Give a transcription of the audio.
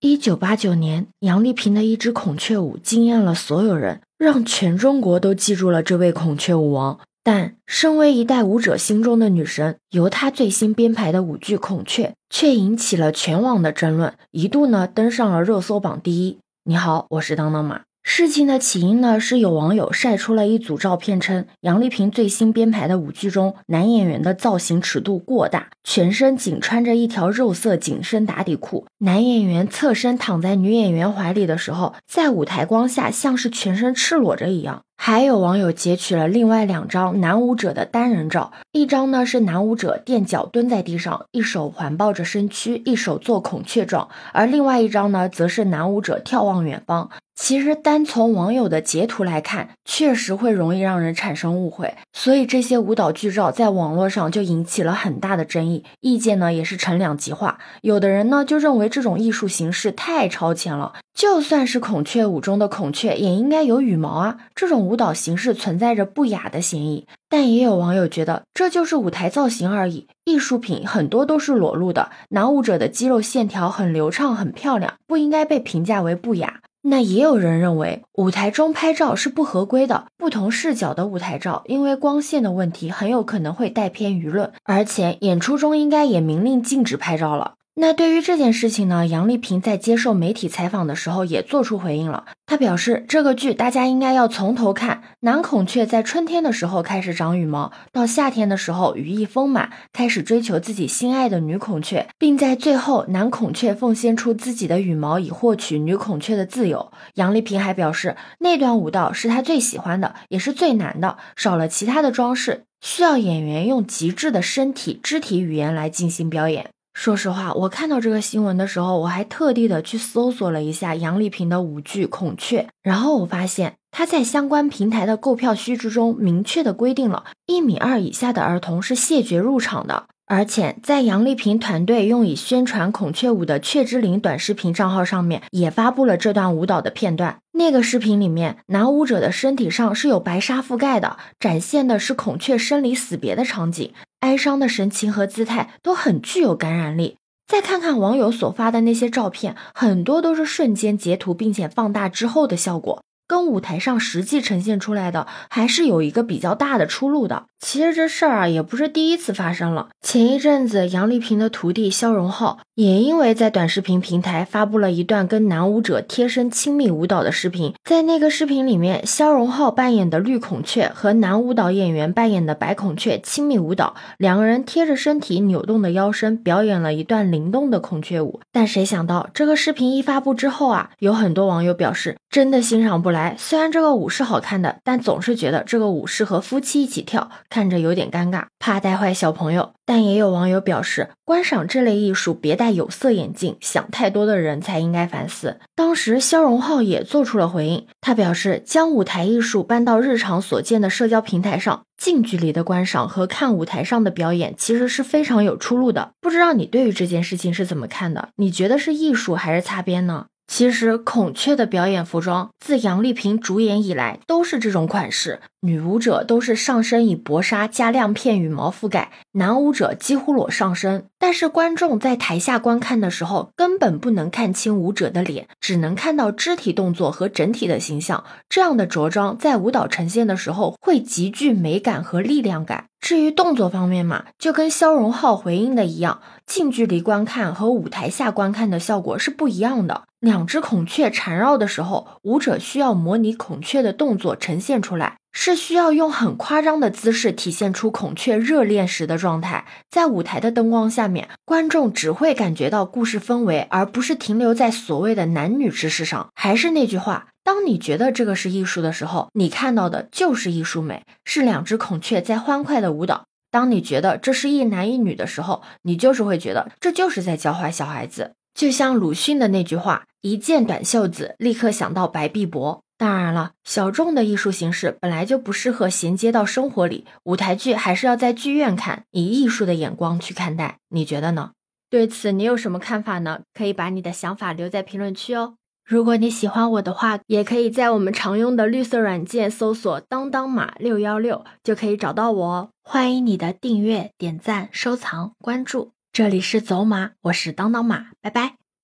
一九八九年，杨丽萍的一支孔雀舞惊艳了所有人，让全中国都记住了这位孔雀舞王。但身为一代舞者心中的女神，由她最新编排的舞剧《孔雀》却引起了全网的争论，一度呢登上了热搜榜第一。你好，我是当当马。事情的起因呢，是有网友晒出了一组照片，称杨丽萍最新编排的舞剧中，男演员的造型尺度过大，全身仅穿着一条肉色紧身打底裤。男演员侧身躺在女演员怀里的时候，在舞台光下像是全身赤裸着一样。还有网友截取了另外两张男舞者的单人照，一张呢是男舞者垫脚蹲在地上，一手环抱着身躯，一手做孔雀状，而另外一张呢则是男舞者眺望远方。其实单从网友的截图来看，确实会容易让人产生误会，所以这些舞蹈剧照在网络上就引起了很大的争议，意见呢也是呈两极化。有的人呢就认为这种艺术形式太超前了，就算是孔雀舞中的孔雀，也应该有羽毛啊，这种舞蹈形式存在着不雅的嫌疑。但也有网友觉得这就是舞台造型而已，艺术品很多都是裸露的，男舞者的肌肉线条很流畅很漂亮，不应该被评价为不雅。那也有人认为，舞台中拍照是不合规的。不同视角的舞台照，因为光线的问题，很有可能会带偏舆论。而且演出中应该也明令禁止拍照了。那对于这件事情呢，杨丽萍在接受媒体采访的时候也做出回应了。她表示，这个剧大家应该要从头看。男孔雀在春天的时候开始长羽毛，到夏天的时候羽翼丰满，开始追求自己心爱的女孔雀，并在最后男孔雀奉献出自己的羽毛以获取女孔雀的自由。杨丽萍还表示，那段舞蹈是她最喜欢的，也是最难的，少了其他的装饰，需要演员用极致的身体肢体语言来进行表演。说实话，我看到这个新闻的时候，我还特地的去搜索了一下杨丽萍的舞剧《孔雀》，然后我发现她在相关平台的购票须知中明确的规定了，一米二以下的儿童是谢绝入场的。而且在杨丽萍团队用以宣传孔雀舞的雀之灵短视频账号上面，也发布了这段舞蹈的片段。那个视频里面，男舞者的身体上是有白纱覆盖的，展现的是孔雀生离死别的场景，哀伤的神情和姿态都很具有感染力。再看看网友所发的那些照片，很多都是瞬间截图并且放大之后的效果。跟舞台上实际呈现出来的还是有一个比较大的出入的。其实这事儿啊也不是第一次发生了。前一阵子，杨丽萍的徒弟肖荣浩也因为在短视频平台发布了一段跟男舞者贴身亲密舞蹈的视频，在那个视频里面，肖荣浩扮演的绿孔雀和男舞蹈演员扮演的白孔雀亲密舞蹈，两个人贴着身体扭动的腰身表演了一段灵动的孔雀舞。但谁想到这个视频一发布之后啊，有很多网友表示真的欣赏不来。虽然这个舞是好看的，但总是觉得这个舞适合夫妻一起跳，看着有点尴尬，怕带坏小朋友。但也有网友表示，观赏这类艺术别戴有色眼镜，想太多的人才应该反思。当时肖荣浩也做出了回应，他表示，将舞台艺术搬到日常所见的社交平台上，近距离的观赏和看舞台上的表演其实是非常有出路的。不知道你对于这件事情是怎么看的？你觉得是艺术还是擦边呢？其实孔雀的表演服装自杨丽萍主演以来都是这种款式，女舞者都是上身以薄纱加亮片羽毛覆盖，男舞者几乎裸上身。但是观众在台下观看的时候，根本不能看清舞者的脸，只能看到肢体动作和整体的形象。这样的着装在舞蹈呈现的时候会极具美感和力量感。至于动作方面嘛，就跟肖荣浩回应的一样，近距离观看和舞台下观看的效果是不一样的。两只孔雀缠绕的时候，舞者需要模拟孔雀的动作呈现出来，是需要用很夸张的姿势体现出孔雀热恋时的状态。在舞台的灯光下面，观众只会感觉到故事氛围，而不是停留在所谓的男女之事上。还是那句话。当你觉得这个是艺术的时候，你看到的就是艺术美，是两只孔雀在欢快的舞蹈。当你觉得这是一男一女的时候，你就是会觉得这就是在教坏小孩子。就像鲁迅的那句话：“一见短袖子，立刻想到白碧柏。”当然了，小众的艺术形式本来就不适合衔接到生活里，舞台剧还是要在剧院看，以艺术的眼光去看待。你觉得呢？对此你有什么看法呢？可以把你的想法留在评论区哦。如果你喜欢我的话，也可以在我们常用的绿色软件搜索“当当马六幺六”，就可以找到我哦。欢迎你的订阅、点赞、收藏、关注。这里是走马，我是当当马，拜拜。